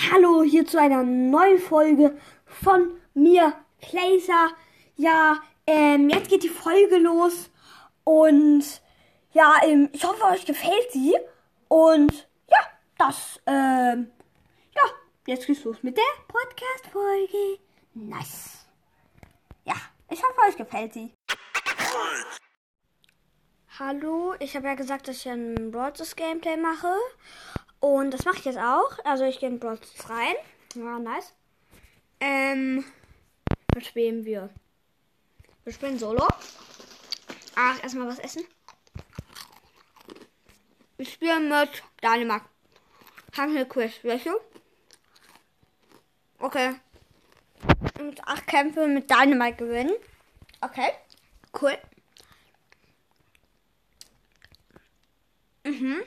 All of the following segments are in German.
Hallo hier zu einer neuen Folge von mir, Placer. Ja, ähm, jetzt geht die Folge los und ja, ähm, ich hoffe, euch gefällt sie. Und ja, das, ähm, ja, jetzt geht's los mit der Podcast-Folge. Nice. Ja, ich hoffe, euch gefällt sie. Hallo, ich habe ja gesagt, dass ich ein Broadcast Gameplay mache. Und das mache ich jetzt auch. Also ich gehe in Broadcast rein. Ja, nice. Ähm, was spielen wir? Wir spielen Solo. Ach, erstmal was essen. Wir spielen mit Dänemark. Haben wir weißt du? Okay. Und acht Kämpfe mit Dänemark gewinnen. Okay. Cool. Mhm.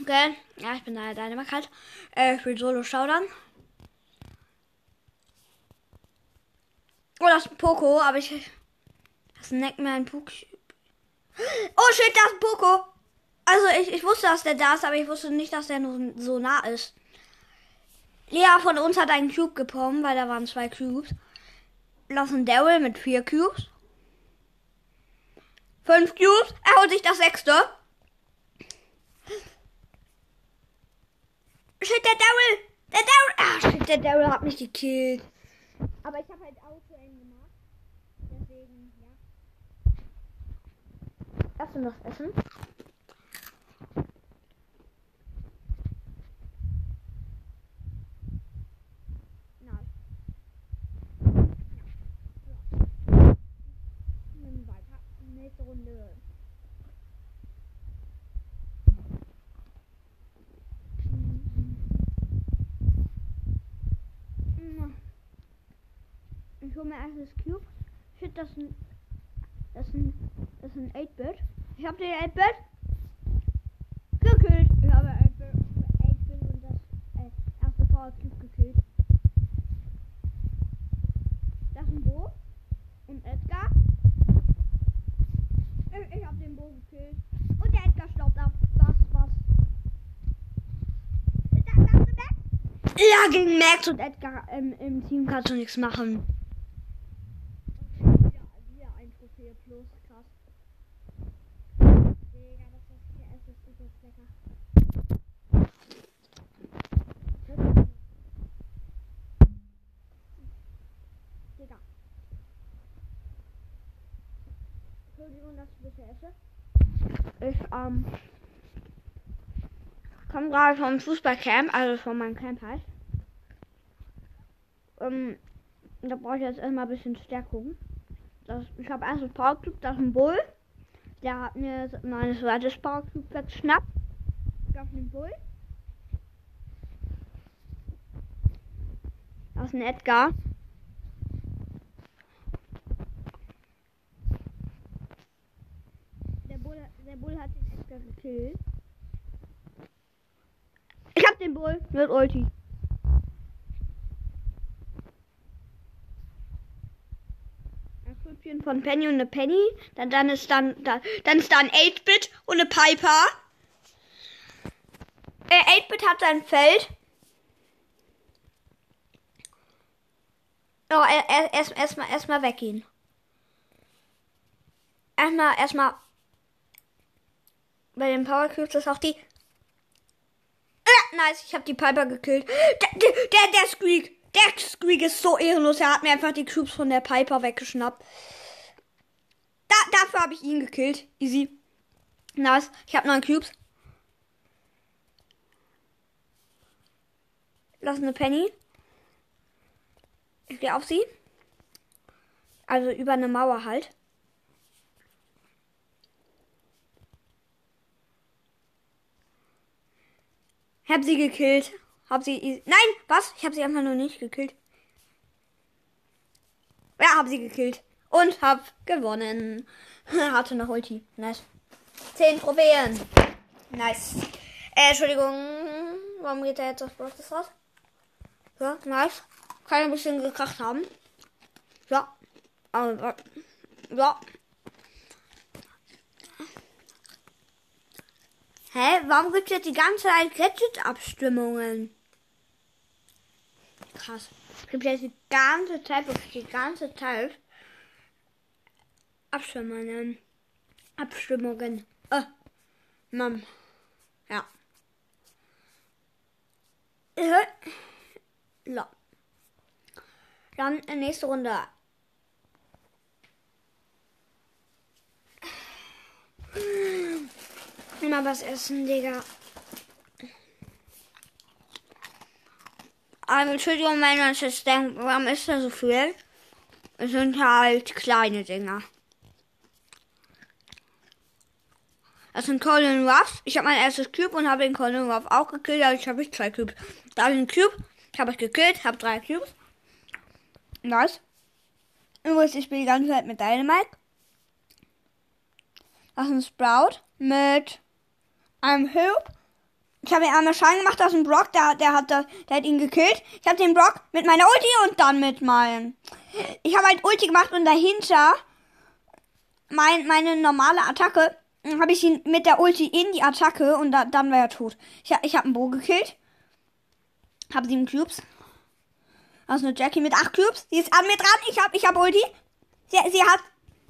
Okay. Ja, ich bin da Dänemark halt. Äh, ich will Solo Showdown. Oh, das ist ein Poco, aber ich. Das ist ein Neckman Poco. Oh shit, das ist ein Poco. Also ich, ich wusste, dass der da ist, aber ich wusste nicht, dass der nur so nah ist. Lea von uns hat einen Cube gekommen, weil da waren zwei Cubes. Ein Daryl mit vier Cubes. Fünf Cubes. Er holt sich das sechste. Shit, der Daryl! Der Daryl! Ah, shit, der Daryl hat mich gekillt. Aber ich habe halt Auto-Aim gemacht. Deswegen, ja. Lass uns das essen. Nice. Ja. Nimm weiter. Nächste Runde. Ich hole mir erst das Cube. Shit, das ist ein. Das ist ein. Das ist ein 8-Bit. Ich hab den 8-Bit. Gekillt. Ich habe 8-Bit und das äh, erste Power Cube gekillt. Das ist ein Bo. Und Edgar. Ich, ich hab den Bo gekillt. Und der Edgar staubt ab. Was, was? Ja, gegen Max und Edgar im, im Team kannst du nichts machen. 4 plus, krass. Digga, das ist der erste super lecker. Digga. Entschuldigung, dass ich bitte esse. Ich, ähm, komme gerade vom Fußballcamp, also von meinem Camp halt. Ähm, da brauche ich jetzt erstmal ein bisschen Stärkung. Das, ich habe erst Power Cube, das ist ein Bull. Der hat mir mein zweites Cube weggeschnappt. Ich auf den Bull. Das ist ein Edgar. Der Bull, der Bull hat den Edgar gekillt. Ich hab den Bull mit Ulti. Grüppchen von Penny und eine Penny. Dann, dann ist dann, da, dann ist da ein 8-Bit und eine Piper. Äh, 8-Bit hat sein Feld. Oh, erstmal erst, erst mal, erst weggehen. Erstmal, erstmal. Bei den Power Cubes ist auch die. Ah, nice, ich habe die Piper gekillt. Der, der, der, der Squeak. Der Squeak ist so ehrenlos. Er hat mir einfach die Cubes von der Piper weggeschnappt. Da, dafür habe ich ihn gekillt. Easy. Nice. Ich habe neun Cubes. Lass eine Penny. Ich gehe auf sie. Also über eine Mauer halt. Hab sie gekillt. Hab sie. Nein, was? Ich hab sie einfach nur nicht gekillt. Ja, hab sie gekillt. Und hab gewonnen. Hatte noch Ulti. Nice. Zehn Trophäen. Nice. Äh, Entschuldigung. Warum geht er jetzt auf Broadcast raus? Ja, nice. Kann ein bisschen gekracht haben. Ja. Aber, ja. Hä? Warum gibt es jetzt die ganze Zeit Gadget-Abstimmungen? Krass. Ich bin jetzt die ganze Zeit, wirklich die ganze Zeit Abstimmungen. Abstimmungen. Äh, Mom. Ja. Äh, la. Dann äh, nächste Runde. Mal was essen, Digga. Aber Entschuldigung, wenn man jetzt denkt, warum ist da so viel? Es sind halt kleine Dinger. Das sind Colin Ruffs. Ich habe mein erstes Cube und habe den Colin Ruff auch gekillt. Ich habe ich zwei Cubes. Da habe ich einen Cube. Habe ich gekillt. Habe drei Cubes. Was? Übrigens, ich spiele die ganze Zeit mit Dynamite. Das ist ein Sprout mit einem Hoop. Ich habe ihn einmal Schein gemacht, das ist ein Brock, der, der, hat, der, der hat ihn gekillt. Ich habe den Brock mit meiner Ulti und dann mit meinem. Ich habe halt Ulti gemacht und dahinter mein, meine normale Attacke dann habe ich ihn mit der Ulti in die Attacke und da, dann war er tot. Ich, ich habe einen Bo gekillt. Habe sieben Cubes. Also eine Jackie mit acht Cubes. Sie ist an mir dran. Ich habe ich hab Ulti. Sie, sie hat.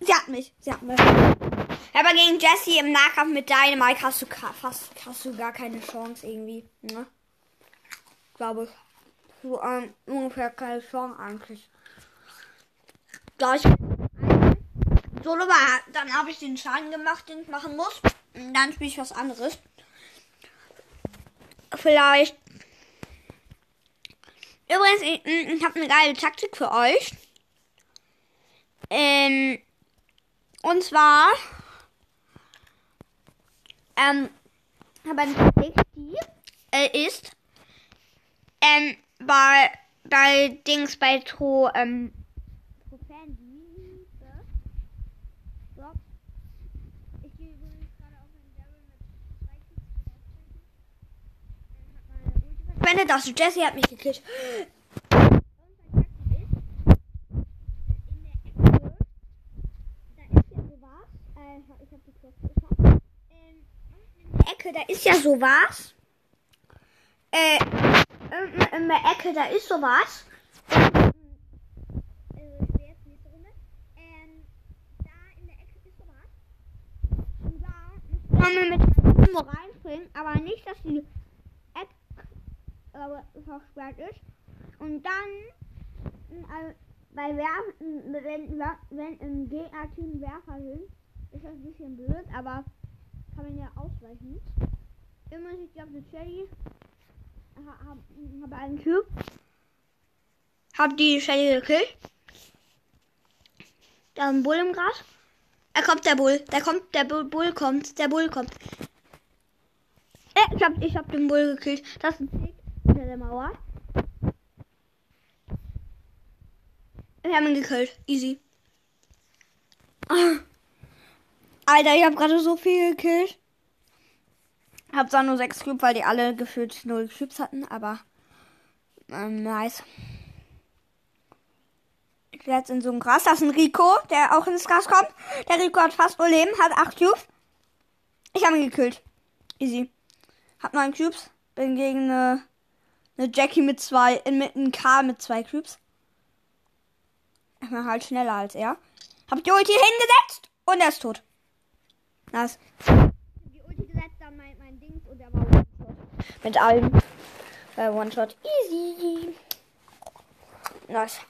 Sie hat mich. Sie hat mich. Aber gegen Jesse im Nahkampf mit Dynamite hast du fast hast du gar keine Chance irgendwie. Ne? Glaube ich. So ähm, ungefähr keine Chance eigentlich. Gleich. Solo war, dann habe ich den Schaden gemacht, den ich machen muss. Und dann spiele ich was anderes. Vielleicht. Übrigens, ich, ich habe eine geile Taktik für euch. Ähm, und zwar. Ähm, aber eine Taktik, die äh, ist. Ähm, bei, bei Dings bei Tro, ähm, Benne das. Jesse hat mich gekillt. Ecke, da ist ja sowas. Äh, in der Ecke, da ist sowas. kann man mit reinspringen, aber nicht, dass die versperrt ist. Und dann, also, bei Werfen, wenn, wenn im Gegner-Team Werfer sind, ist das ein bisschen blöd, aber kann man ja ausweichen. Immer ich glaube, eine Shelly habe hab einen Typ. Hab die Shelly gekillt. Da ist ein Bull im Gras. Er kommt, der Bull. Der kommt, der Bull, Bull kommt. Der Bull kommt. Äh, ich hab, ich hab den Bull gekillt. Das ist ein hinter der Mauer. Wir haben ihn gekillt. Easy. Alter, ich habe gerade so viel gekillt. Hab zwar nur sechs Cubes, weil die alle gefühlt null Cubes hatten, aber ähm, nice. Ich bin jetzt in so einem Gras. Das ist ein Rico, der auch ins Gras kommt. Der Rico hat fast nur Leben, hat acht Cubes. Ich habe ihn gekillt. Easy. Hab neun Cubes. Bin gegen eine, eine Jackie mit zwei, äh, mit einem K mit zwei Cubes. Ich bin halt schneller als er. Hab die Ulti hingesetzt und er ist tot. Nice. Die Ulti gesetzt, dann mein, mein Dings und er war One-Shot. Mit allem. Äh, One-Shot. Easy. Nice.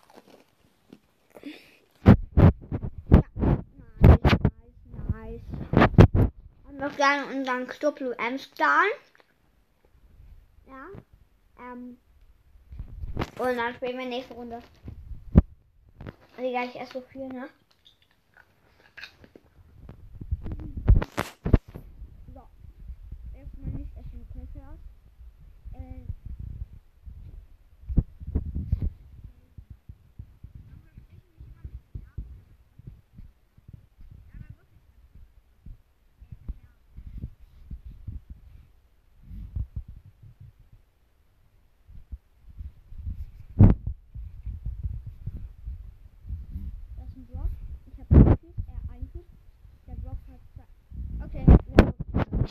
noch gerne unseren Club M-Star. Ja. Ähm. Und dann spielen wir nächste Runde. Also gar nicht erst so viel, ne?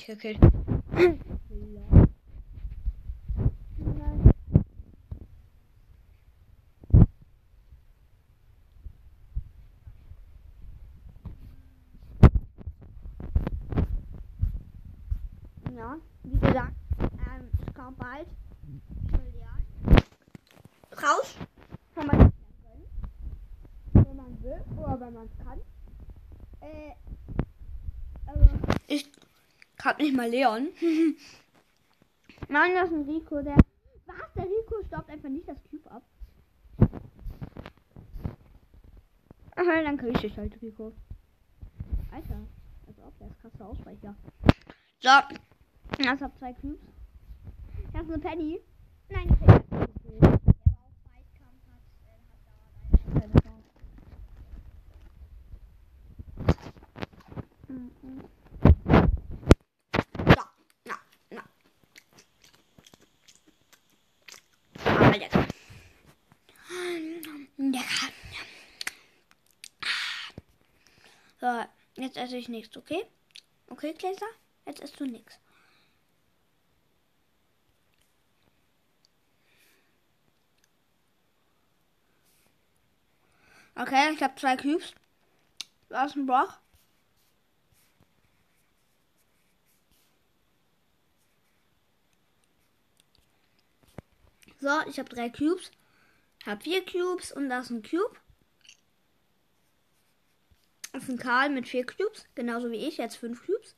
gekillt. Ja, wie gesagt, ähm, ich komme bald. Raus, kann man nicht wenn man will oder wenn man kann. Hab nicht mal Leon. Nein, das ist ein Rico, der. Was? Der Rico stoppt einfach nicht das Cube ab. Aha, dann krieg ich dich halt, Rico. Alter, also ob der ist krasser Ausweicher. So, ich hab zwei Cubes. Ich hab eine Penny. Nein, Penny. So, jetzt esse ich nichts, okay? Okay, Gläser? Jetzt isst du nichts. Okay, ich habe zwei Cubes. Was ein Broch? So, ich habe drei Cubes. Hab vier Cubes und das ist ein Cube. Das ist ein Karl mit vier Cubes. Genauso wie ich, jetzt fünf Cubes.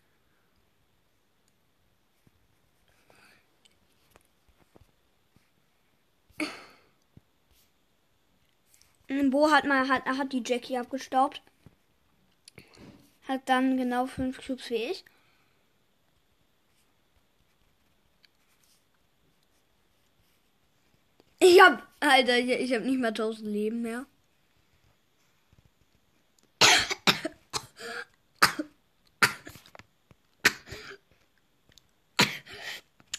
Bo hat mal hat, hat die Jackie abgestaubt. Hat dann genau fünf Cubes wie ich. Ich hab, Alter, ich, ich hab nicht mehr 1000 Leben mehr.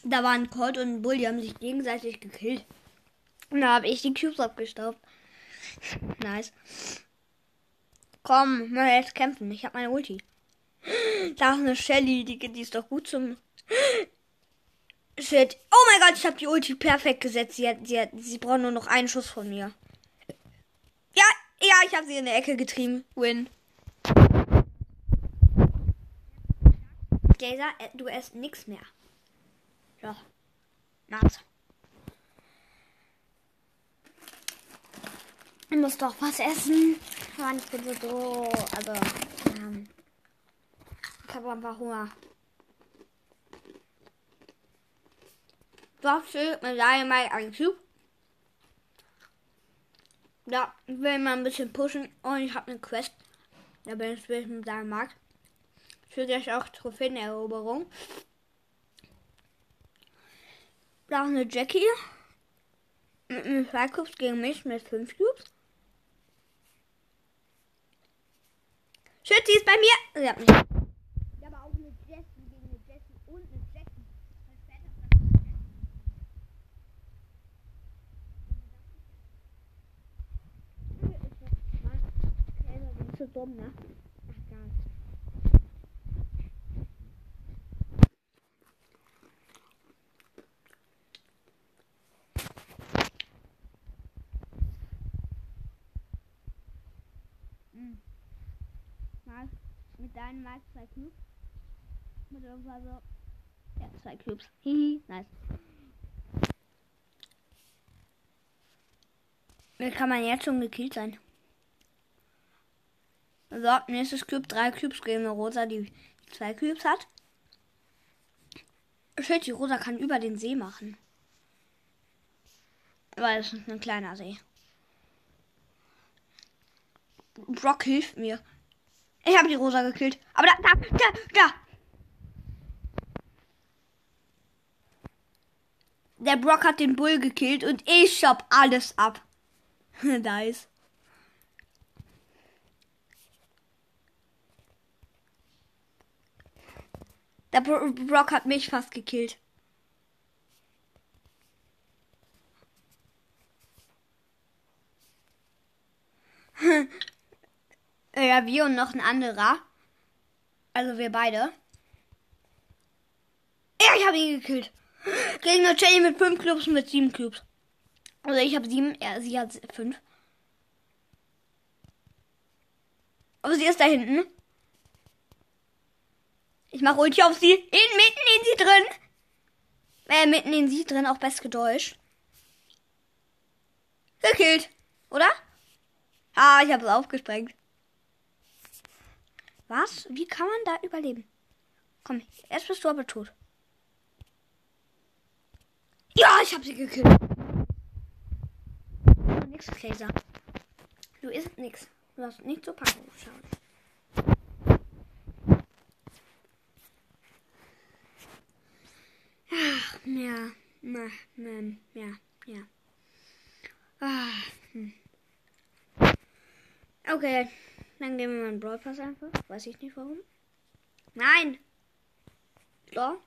Da waren Colt und Bull, die haben sich gegenseitig gekillt. Und da habe ich die Cubes abgestaubt. Nice. Komm, mal jetzt kämpfen. Ich habe meine Ulti. Da ist eine Shelly, die, die ist doch gut zum. Shit. Oh mein Gott, ich habe die Ulti perfekt gesetzt. Sie, hat, sie, hat, sie braucht nur noch einen Schuss von mir. Ja, ja, ich habe sie in der Ecke getrieben. Win. Gazer, äh, du esst nichts mehr. Ja. Nass. Ich muss doch was essen. Mann, ich bin so doof. Also, ähm, ich habe einfach Hunger. Doch, schön, Medaille mal ein Cube. Ja, ich will mal ein bisschen pushen und ich habe eine Quest. Da bin ich mit seinem Markt. Für gleich auch Trophäeneroberung. Da eine Jackie. Mit zwei Cubes gegen mich mit fünf Cubes. Schützi ist bei mir. Sie hat mich. Ja, aber auch eine Jessie gegen eine Jessie und eine Jackie. Dumm, ne? Mal mit deinem Mark zwei Cubes. Mit irgendwas so. Ja, zwei Cubes. Hihi, nice. Wie kann man jetzt schon gekillt sein? So, nächstes Cube, drei Cubes gegen eine Rosa, die zwei Cubes hat. Shit, die Rosa kann über den See machen. Weil es ist ein kleiner See. Brock hilft mir. Ich habe die Rosa gekillt. Aber da, da, da, da. Der Brock hat den Bull gekillt und ich hab alles ab. nice. Der Brock hat mich fast gekillt. ja, wir und noch ein anderer. Also wir beide. Ja, ich habe ihn gekillt. Gegen eine Jenny mit fünf Clubs und mit sieben Cubes. Also ich habe sieben, ja, sie hat fünf. Aber sie ist da hinten. Ich mache Ulti auf sie. In, mitten in sie drin. Äh, mitten in sie drin, auch best gedeutscht. Gekillt, oder? Ah, ich habe es aufgesprengt. Was? Wie kann man da überleben? Komm, erst bist du aber tot. Ja, ich habe sie gekillt. Nix, Gläser. Du isst nix. Du hast nicht zur Packung geschaut. Ach, ja. Na, na, ja, ja. Ah, hm. Okay, dann gehen wir mal in Brawl Pass einfach. Weiß ich nicht warum. Nein! So.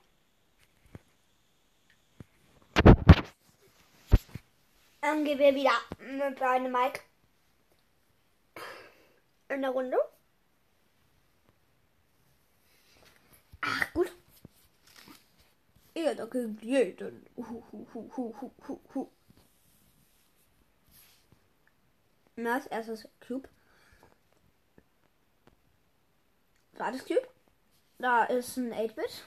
Dann gehen wir wieder mit einem Mike in der Runde. Ach, gut. Jeder killt jeden. Hu, hu, hu, hu, hu, hu, hu. Na, als erstes Cube. Zweites Cube. Da ist ein 8-Bit.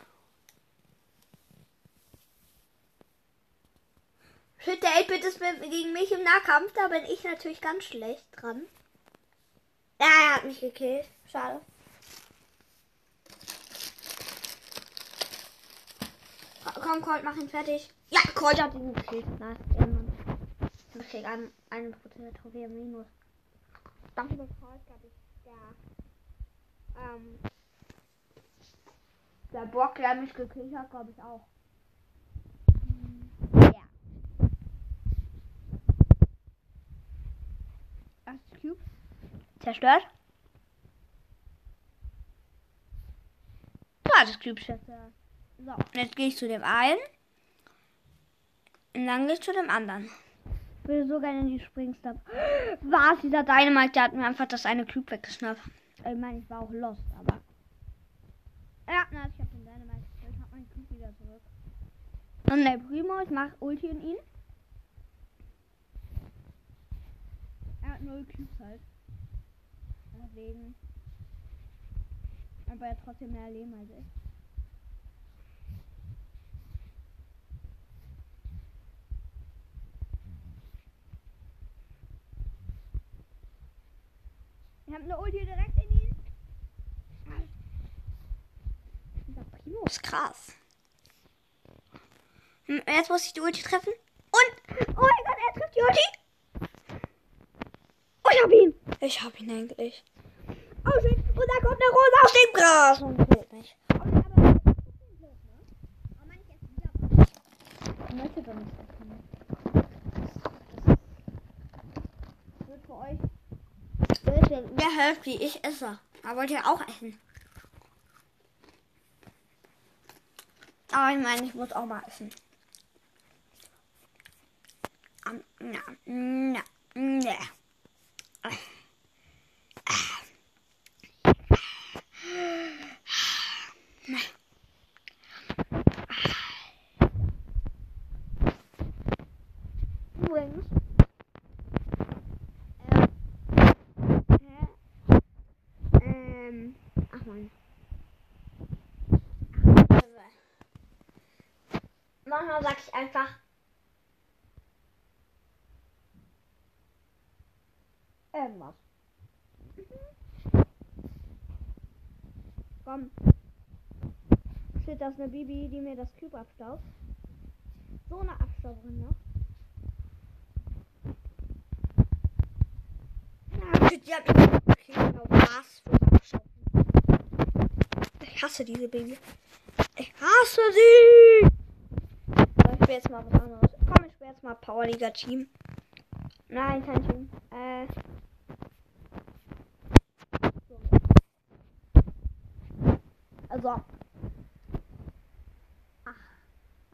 Shit, der 8-Bit ist mit, gegen mich im Nahkampf. Da bin ich natürlich ganz schlecht dran. Ja, er hat mich gekillt. Schade. Komm, Colt, mach ihn fertig. Ja, Colt hat ihn gekillt. Nice. Ich krieg einen, einen Prozent Trophäe minus. Danke, der Colt, glaube ich. Der, ähm, der Bock, der mich gekillt hat, glaube ich auch. Ja. Erstes Cube. Zerstört. Zweites Cube zerstört. So, jetzt gehe ich zu dem einen. Und dann gehe ich zu dem anderen. Ich will so gerne in die Springstab. Was? Dieser Dynamite, der hat mir einfach das eine Cube weggeschnappt. Ich meine, ich war auch lost, aber. Ja, na, ich hab den Dynamite. Ich hab meinen Cube wieder zurück. Und der Primo, ich mach Ulti in ihn. Er hat null Cubes halt. Deswegen. Aber er hat trotzdem mehr Leben als ich. Ich habe eine Ulti direkt in ihn. Dieser Primo ist krass. Hm, Jetzt muss ich die Ulti treffen. Und, oh mein Gott, er trifft die Ulti. Oh, ich hab ihn. Ich hab ihn endlich. Oh shit, und da kommt eine Rose aus dem Gras und killt mich. Oh, aber? Oh Mann, ich esse wieder was. Ich möchte doch nicht essen. Das wird für euch Bitte, wer hört, wie ich esse. Aber wollt ihr auch essen? Aber ich meine, ich muss auch mal essen. Um, na, na, na. Übrigens. Ähm, ach man. Manchmal sag ich einfach. Irgendwas. Komm. Shit, das ist eine Bibi, die mir das Cube abstaubt. So eine Abstauberin noch. Abstauben. Ich hasse diese Baby. Ich hasse sie! So, ich spiele jetzt mal was anderes. Komm, ich spiele jetzt mal Powerliga Team. Nein, kein Team. Äh. Also. Ach.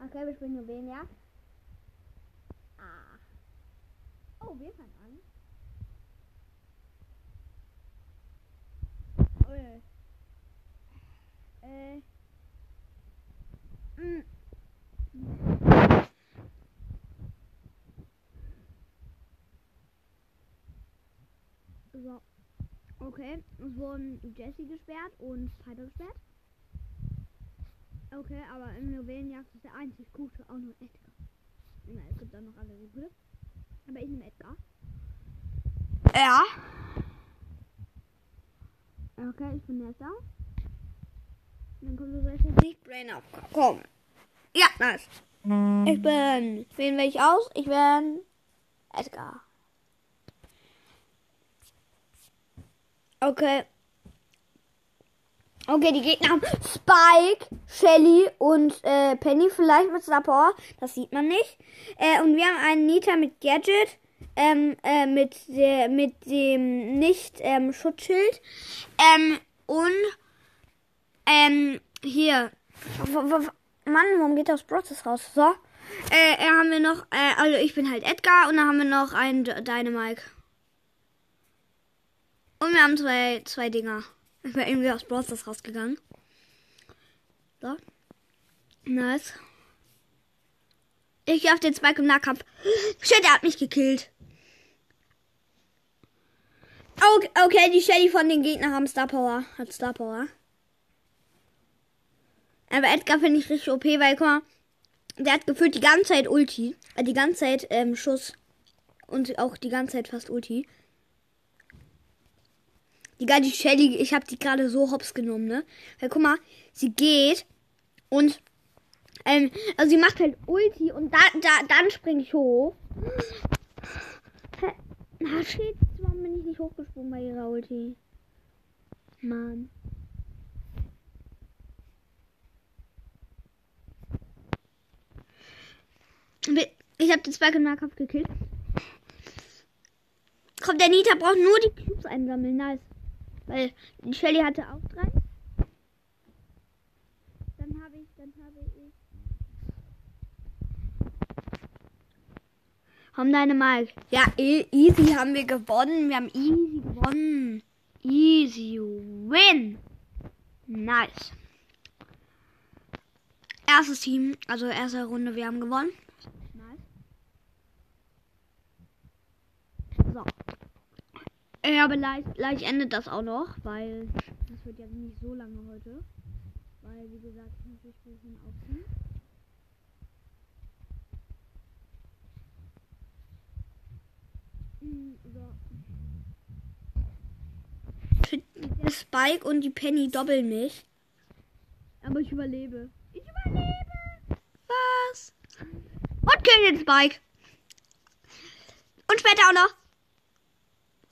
Okay, wir spielen wen, ja? Ah. Oh, wir fangen an. Oh, ja. Äh. Mm. So. Okay, es wurden Jesse gesperrt und Piper gesperrt. Okay, aber im Juwelenjagd ist der einzig gute auch nur Edgar. Ja, es gibt auch noch andere gute. Aber ich nehme Edgar. Ja. Okay, ich bin Nessa. Dann kommt so Nicht Brain auf. Komm. Ja, nice. Ich bin. Wen wähle ich aus? Ich bin Edgar. Okay. Okay, die Gegner haben Spike, Shelly und äh, Penny vielleicht mit Star Power. Das sieht man nicht. Äh, und wir haben einen Nita mit Gadget. Ähm, äh, mit, der, mit dem Nicht-Schutzschild. Ähm, und ähm, hier. Mann, warum geht das Process raus? So. Äh, haben wir noch, äh, also ich bin halt Edgar und dann haben wir noch einen Dynamike. Und wir haben zwei, zwei Dinger. Ich bin irgendwie aus Brawl rausgegangen. So. Nice. Ich gehe auf den Spike im Nahkampf. Shit, der hat mich gekillt. Okay, okay, die Shelly von den Gegnern haben Star Power. Hat Star Power. Aber Edgar finde ich richtig OP, weil, guck mal, der hat gefühlt die ganze Zeit Ulti. Äh, die ganze Zeit ähm, Schuss. Und auch die ganze Zeit fast Ulti. Die die Shelly, ich habe die gerade so hops genommen, ne? Weil guck mal, sie geht und ähm, also sie macht halt Ulti und da, da, dann springe ich hoch. Na, shit, warum bin ich nicht hochgesprungen bei ihrer Ulti? Mann. Ich habe den im Nahkampf gekillt. Kommt der Nita braucht nur die Cubes einsammeln. Nice. Weil die Shelly hatte auch drei. Dann habe ich, dann habe ich. Haben deine Mike. Ja, e easy haben wir gewonnen. Wir haben easy gewonnen. Easy win. Nice. Erstes Team, also erste Runde, wir haben gewonnen. Nice. So. Ja, aber leicht, leicht endet das auch noch, weil das wird ja nicht so lange heute. Weil, wie gesagt, ich muss mich ein bisschen aufziehen. So. Der Spike und die Penny doppeln mich. Aber ich überlebe. Ich überlebe! Was? Und kill den Spike. Und später auch noch.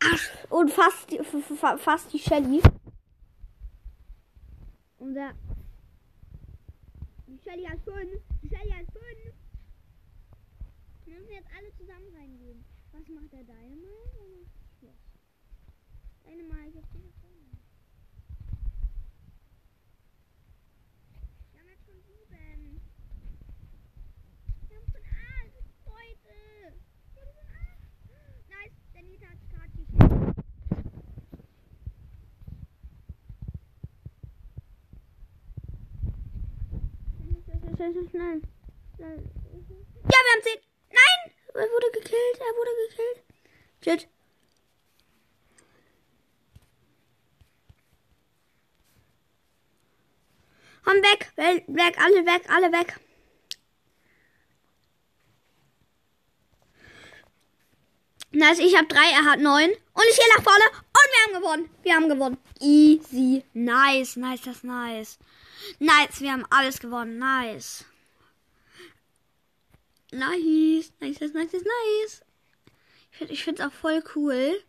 Ach, und fast, fast die Shelly. Und der. Die Shelly hat fünf. Die Shelly hat fünf. Wir müssen jetzt alle zusammen reingehen. Was macht der Dynamite? Dynamite, jetzt bin ich schnell, schnell, schnell. Ja, wir haben 10. Nein! Er wurde gekillt, er wurde gekillt. Shit. Komm weg, weg, alle weg, alle weg. Nice, ich habe drei, er hat neun. Und ich gehe nach vorne und wir haben gewonnen. Wir haben gewonnen. Easy. Nice, nice, das ist nice. Nice, wir haben alles gewonnen. Nice. Nice, nice, nice, nice, nice. Ich finde es auch voll cool,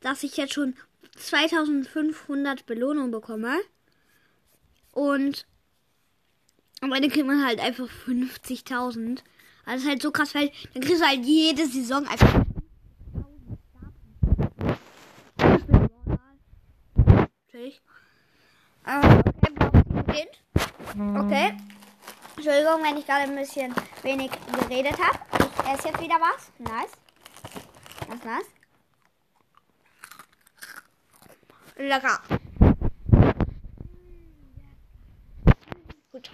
dass ich jetzt schon 2500 Belohnungen bekomme. Und am Ende kriegt man halt einfach 50.000. Also das ist halt so krass, weil dann kriegst du halt jede Saison einfach. Natürlich. Ähm, okay, Okay. Entschuldigung, wenn ich gerade ein bisschen wenig geredet habe. Ich esse jetzt wieder was. Nice. Was nice. Lecker. Gut.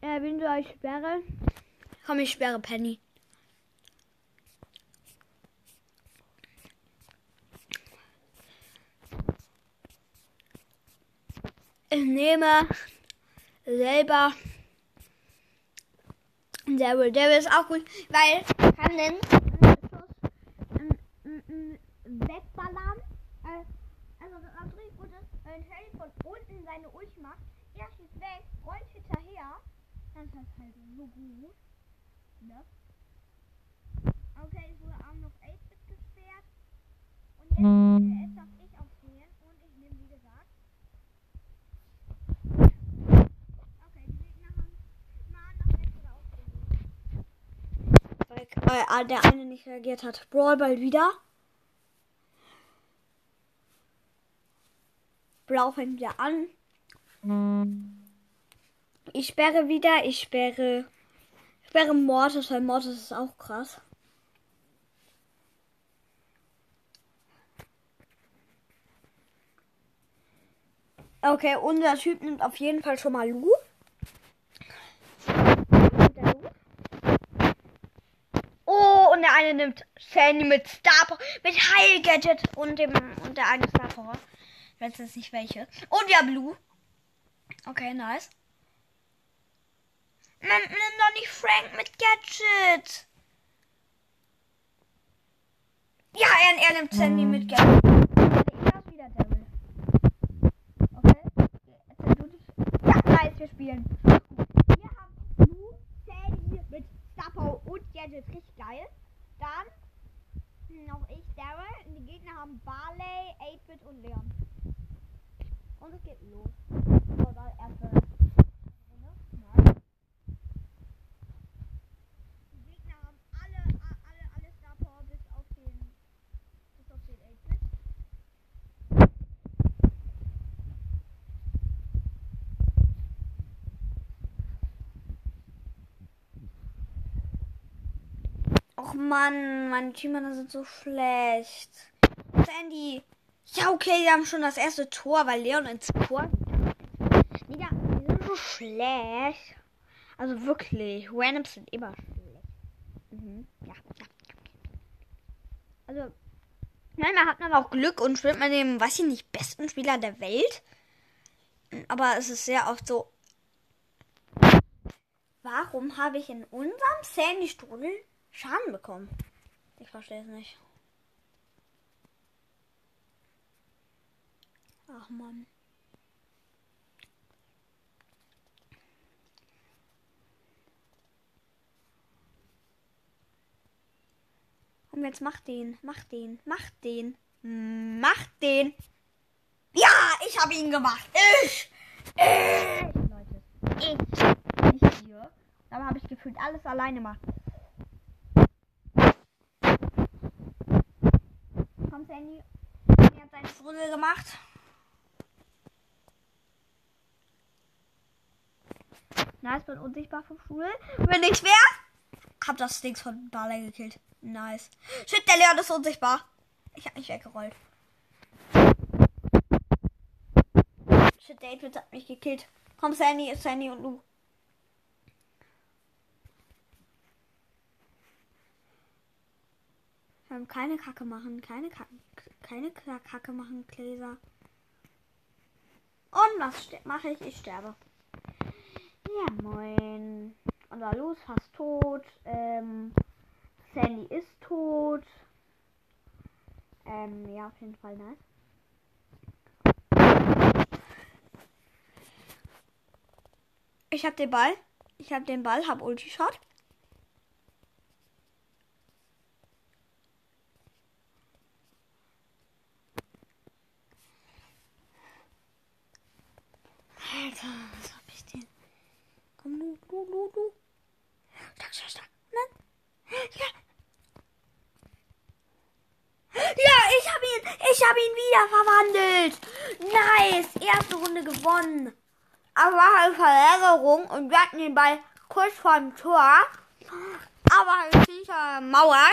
Äh, wenn du euch sperre? Komm, ich sperre Penny. Nehme selber. Daryl, Daryl ist auch gut, weil kann den wegballern. Äh, also das ist natürlich gut ist, wenn Shelly von unten seine Ult macht, er schießt weg, rollt hinterher, dann ist das halt so gut. Ne? Okay, es wurde auch noch 8-Bit gesperrt. Und jetzt, äh, jetzt darf ich aufstehen und ich nehme wie gesagt. Okay, die Gegner haben mal noch jetzt wieder aufstehen. Weil der eine nicht reagiert hat. Brawl bald wieder. Blau fängt wieder an. Ich sperre wieder. Ich sperre. Ich sperre Mortis, weil Mortis ist auch krass. Okay, unser Typ nimmt auf jeden Fall schon mal Lu. Oh, und der eine nimmt Sandy mit Star mit Heil Gadget und dem und der eine Star Power. Ich weiß jetzt nicht welche. Und ja, Blue. Okay, nice. Man, nimm doch nicht Frank mit Gadget. Ja, er, er nimmt Sandy mit Gadget. Ich wieder Devil. Okay. Ja, nice, wir spielen. Wir haben Blue, Sandy mit Star Power und Gadget. Richtig geil. Noch ich, Daryl. Und die Gegner haben Barley, 8-Bit und Leon. Und es geht los. So, dann erste Runde. Nice. Die Gegner haben alle, a- alle, alle Star Power bis auf den, bis auf den 8-Bit. Och Mann, meine Teammänner sind so schlecht. Sandy. Ja, okay, die haben schon das erste Tor, weil Leon ins Tor. Digga, die sind so schlecht. Also wirklich, Randoms sind immer schlecht. Mhm. Ja, ja. Also, Manchmal hat man auch Glück und spielt mit dem, weiß ich nicht, besten Spieler der Welt. Aber es ist sehr oft so. Warum habe ich in unserem Sandy-Strudel Schaden bekommen? Ich verstehe es nicht. Ach man. Und jetzt mach den, mach den, mach den, mach den. Ja, ich habe ihn gemacht. Ich, ich, Leute, ich, nicht hier. Aber habe ich gefühlt alles alleine gemacht. Komm, Sandy. Er hat seine Strudel gemacht. Nice, bin unsichtbar vom Stuhl. Wenn ich wer? Hab das Dings von Barley gekillt. Nice. Shit, der Leon ist unsichtbar. Ich hab mich weggerollt. Shit, David hat mich gekillt. Komm, Sandy, Sandy und du. Ähm, keine Kacke machen, keine Kacke, keine Ka- Kacke machen, Gläser. Und was mache ich? Ich sterbe. Ja, moin. Unser Los fast tot. Ähm, Sandy ist tot. Ähm, ja, auf jeden Fall nice. Ich hab den Ball. Ich hab den Ball, hab Ulti-Shot. Alter, was hab ich denn? Komm, du, du, du, du. Stark, stark, stark. Nein. Ja. Ja, ich hab ihn, ich hab ihn wieder verwandelt. Nice, erste Runde gewonnen. Aber war halt Verlängerung und wir hatten den Ball kurz vor dem Tor. Aber halt hinter Mauer.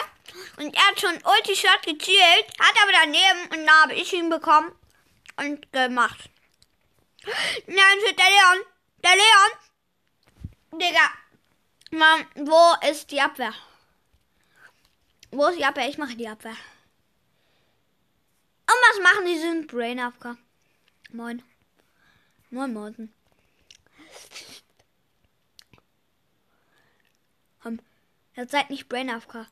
Und er hat schon Ulti-Shot gezielt, hat aber daneben und da habe ich ihn bekommen und gemacht. Nein, shit, der Leon. Der Leon. Digga. Mann, wo ist die Abwehr? Wo ist die Abwehr? Ich mache die Abwehr. Und was machen die? sind Brain Afka. Moin. Moin, Morten. Komm, jetzt seid nicht Brain AFK.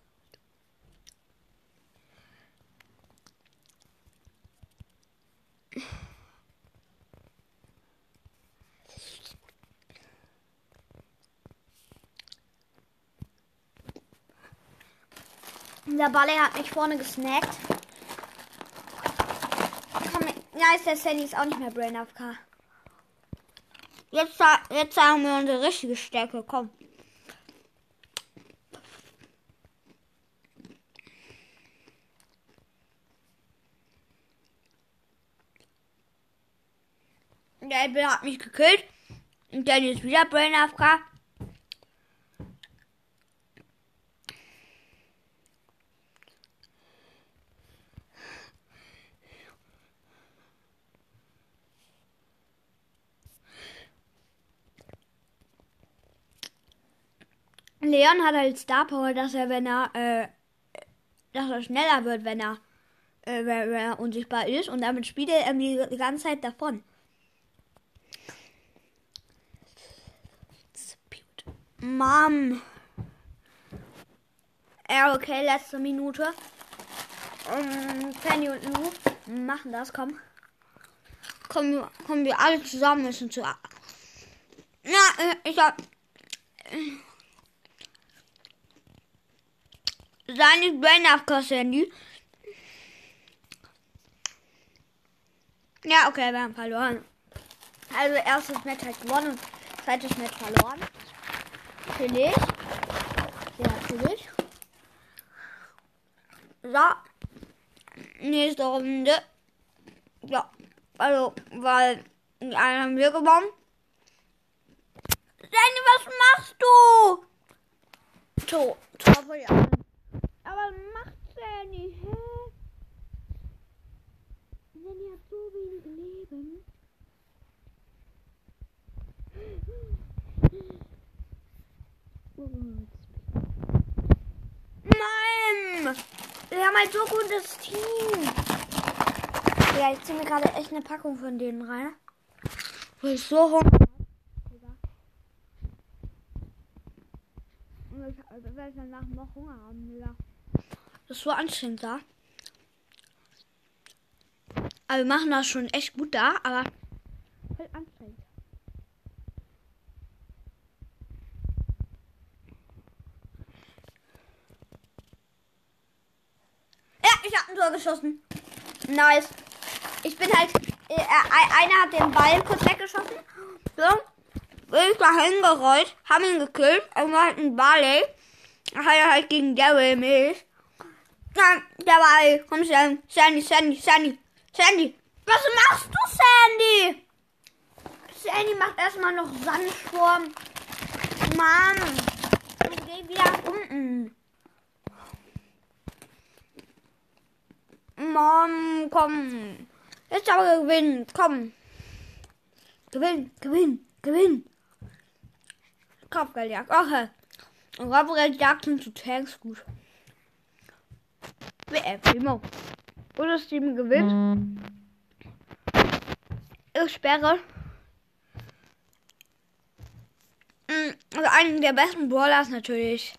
Der Balle hat mich vorne gesnackt. Komm, ist der Sandy ist auch nicht mehr Brain AFK. Jetzt, jetzt sagen wir unsere richtige Stärke. Komm. Der Apple hat mich gekillt. Und dann ist wieder Brain AFK. Leon hat halt Star Power, dass er, wenn er, äh, dass er schneller wird, wenn er, äh, wenn er unsichtbar ist. Und damit spielt er die, die ganze Zeit davon. Mom. Ja, okay, letzte Minute. Um, Penny und Lou machen das, komm. Kommen, kommen wir alle zusammen müssen zu. Ja, ich hab. Seine Brain After Handy. Ja, okay, wir haben verloren. Also erstes Match hat gewonnen, zweites Match verloren. Natürlich. Ja, natürlich. So. Nächste Runde. Ja. Also, weil die einen haben wir gewonnen. Sandy, was machst du? Tor. Tor anderen. Aber was macht Sandy? Hä? Sandy hat so wenig Leben. Nein! Wir haben ein so gutes Team. Ja, ich ziehe mir gerade echt eine Packung von denen rein. Weil ich so Hunger habe. Ich werde danach noch Hunger haben, Digga. Das so anstrengend da. Aber wir machen das schon echt gut da, aber voll anstrengend. Ja, ich habe ein Tor geschossen. Nice. Ich bin halt. Äh, einer hat den Ball kurz weggeschossen. So. Bin ich da hingerollt, haben ihn gekillt. War halt ein Barley. Hat er halt gegen Daryl Mills. Ball. Komm, Sandy, Sandy, Sandy, Sandy. Sandy. Was machst du, Sandy? Sandy macht erstmal noch Sandsturm. Mann. Ich geh wieder nach unten. Mom, komm. Jetzt aber gewinnen. Komm. Gewinn, gewinn, gewinn. Kopfgeldjagd. Okay. Kopfgeldjagd sind zu Tanks gut. WF, Primo. Oder das Team gewinnt. Ich sperre. Also einen der besten Brawlers natürlich.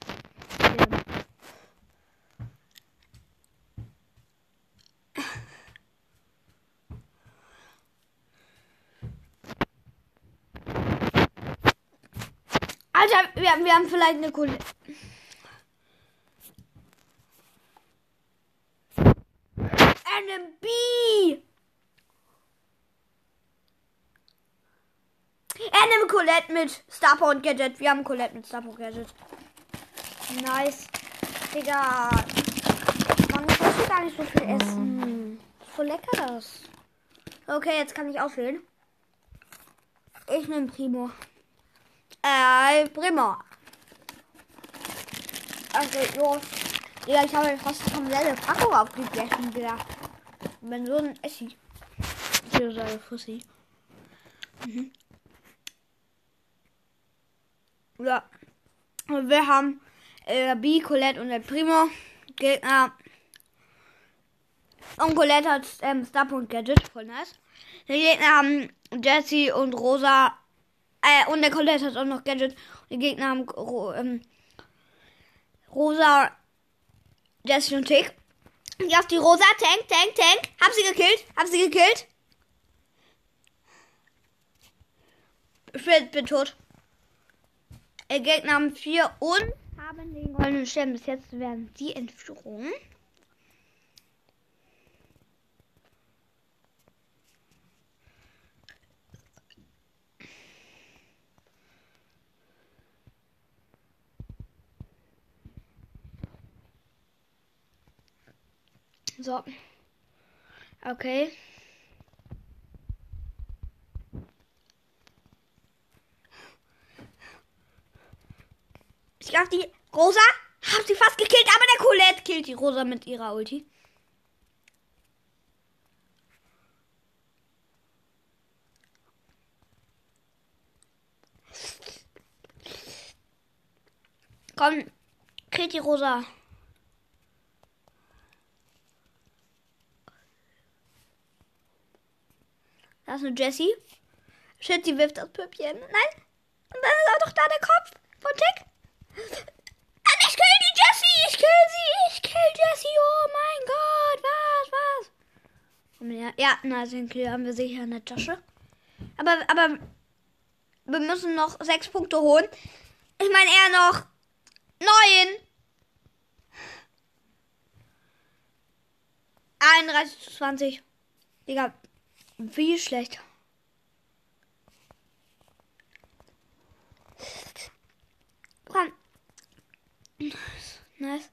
Alter, wir, wir haben vielleicht eine coole. NMB! Er nimmt Colette mit Starpower und Gadget. Wir haben Colette mit Starpower Gadget. Nice. Digga. Man muss gar nicht so viel essen. So lecker das. Okay, jetzt kann ich auswählen. Ich nehme Primo. Äh, Primo. Also, los. Ja, ich habe fast komplette Packung aufgegessen, Digga. Ich bin so ein Essi. Hier ist eine Fussi. Mhm. Ja. Und wir haben äh, B, Colette und der Primo. Gegner. Und Colette hat ähm, Star und Gadget. Voll nice. Die Gegner haben Jesse und Rosa. Äh, und der Colette hat auch noch Gadget. Die Gegner haben ähm, Rosa, Jessie und Tick. Ich auf die Rosa. Tank, Tank, Tank. Hab sie gekillt. Hab sie gekillt. Ich bin, bin tot. Die Gegner haben vier und haben den goldenen Stern. Bis jetzt werden die in So. Okay. Ich glaube, die Rosa hat sie fast gekillt, aber der Colette killt die Rosa mit ihrer Ulti. Komm, killt die Rosa. Da ist eine Jessie. Shit, die wirft das Püppchen. Nein. Und dann ist auch doch da der Kopf von Tick. Und ich kill die Jessie. Ich kill sie. Ich kill Jessie. Oh mein Gott. Was, was? Ja, na, den Kill haben wir sicher in der Tasche. Aber, aber wir müssen noch sechs Punkte holen. Ich meine eher noch neun. 31 zu 20. Digga, wie schlecht. Komm. Nice.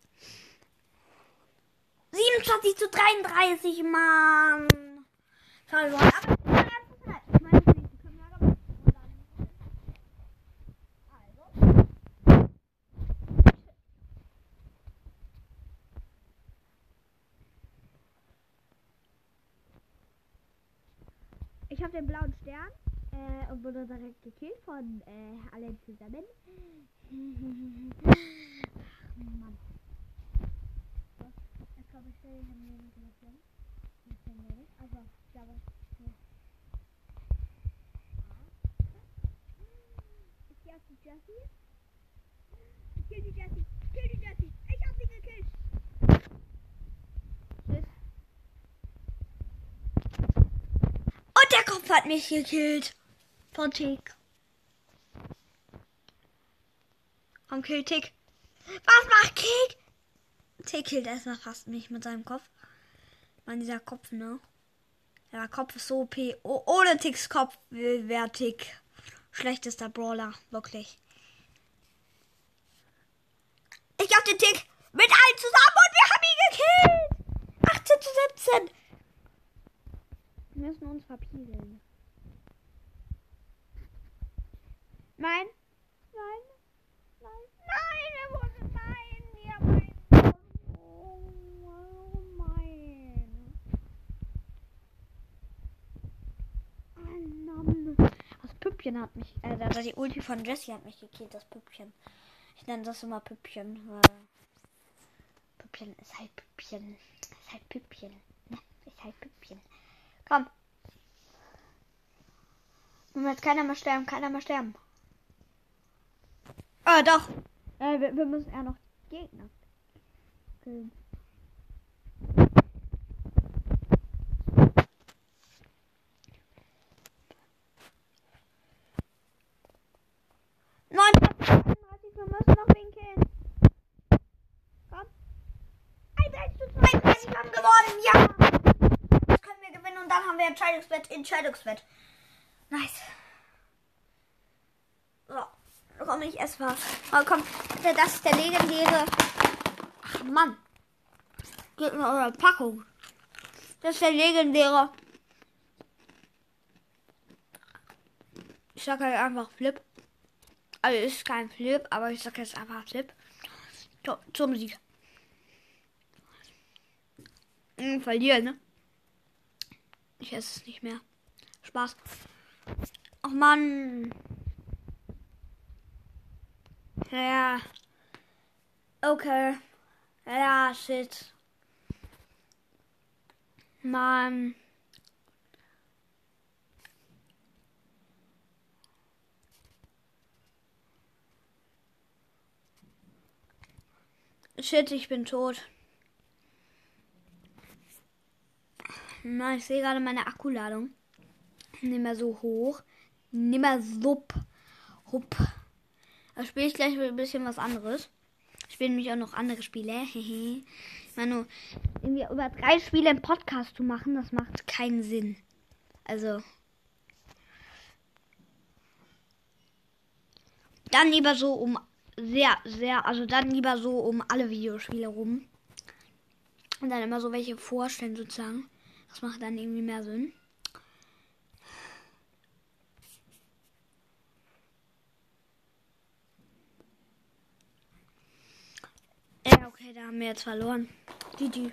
27 zu 33, Mann. Verloren. Aber das war ganz nett. Ich meine, die nächste können wir aber und dann- Also. Ich habe den blauen Stern äh, und wurde direkt gekillt von äh, allen zusammen. Mann. So, ich glaube, ich stelle haben wir nicht mehr Ich denke nicht. Also, ich glaube. Ich gehe auf die Jessie. Ich kill die Jessie. Ich kill die Jessie. Ich hab sie gekillt. Tschüss. Und der Kopf hat mich gekillt. Von Tick. Komm, kill Tick. Was macht Kick? Tick killt erstmal fast mich mit seinem Kopf. Mann, dieser Kopf, ne? Der Kopf ist so OP. Oh, ohne Ticks Kopf wäre Tick schlechtester Brawler. Wirklich. Ich hab den Tick mit allen zusammen und wir haben ihn gekillt. 18 zu 17. Wir müssen uns verpieseln. Nein. Nein. Nein. Nein, wir wurden nein. Wir haben Oh, oh. Ah, Mann. Das Püppchen hat mich, äh, also die Ulti von Jessie hat mich gekillt, das Püppchen. Ich nenne das immer Püppchen, weil Püppchen ist halt Püppchen. Ist halt Püppchen. Ne? Ist halt Püppchen. Komm. Nun wird keiner mehr sterben, keiner mehr sterben. Ah, doch. Äh, wir, wir müssen eher noch Gegner killen. Neun, wir müssen noch wen killen. Komm. 31 zu 32 wir haben gewonnen. Ja. Das können wir gewinnen und dann haben wir Entscheidungswett Entscheidungswett. Nice. So. Komm, ich esse was. Oh, komm. Das ist der legendäre. Ach, Mann. Gib mir eure Packung. Das ist der legendäre. Ich sag halt einfach Flip. Also ist kein Flip, aber ich sag jetzt einfach Flip. Zur Musik. Hm, verlieren, ne? Ich esse es nicht mehr. Spaß. Ach Mann. Ja. Okay. Ja, shit. Mann. Shit, ich bin tot. Na, ich sehe gerade meine Akkuladung. Nimmer so hoch. Nimmer mehr so. Da spiele ich gleich ein bisschen was anderes. Ich spiele nämlich auch noch andere Spiele. ich meine, irgendwie über drei Spiele im Podcast zu machen, das macht keinen Sinn. Also. Dann lieber so um sehr, sehr, also dann lieber so um alle Videospiele rum. Und dann immer so welche vorstellen sozusagen. Das macht dann irgendwie mehr Sinn. Ja, okay, da haben wir jetzt verloren. GG.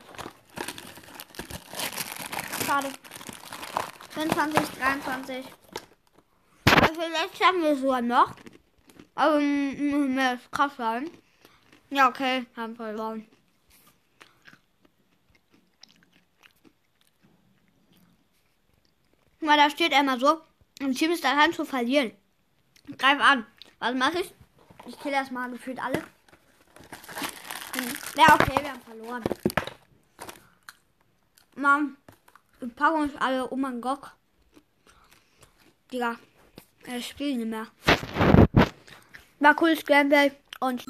Schade. 25, 23. Also vielleicht schaffen wir es sogar noch. Aber müssen wir jetzt krass sein. Ja, okay, haben verloren. Guck mal, da steht immer so, im Team ist daran zu verlieren. Greif an. Was mache ich? Ich kill erstmal gefühlt alle. Ja, okay, wir haben verloren. Mann, wir packen uns alle um mein Gott. Digga, ich spiele nicht mehr. War cooles Gameplay und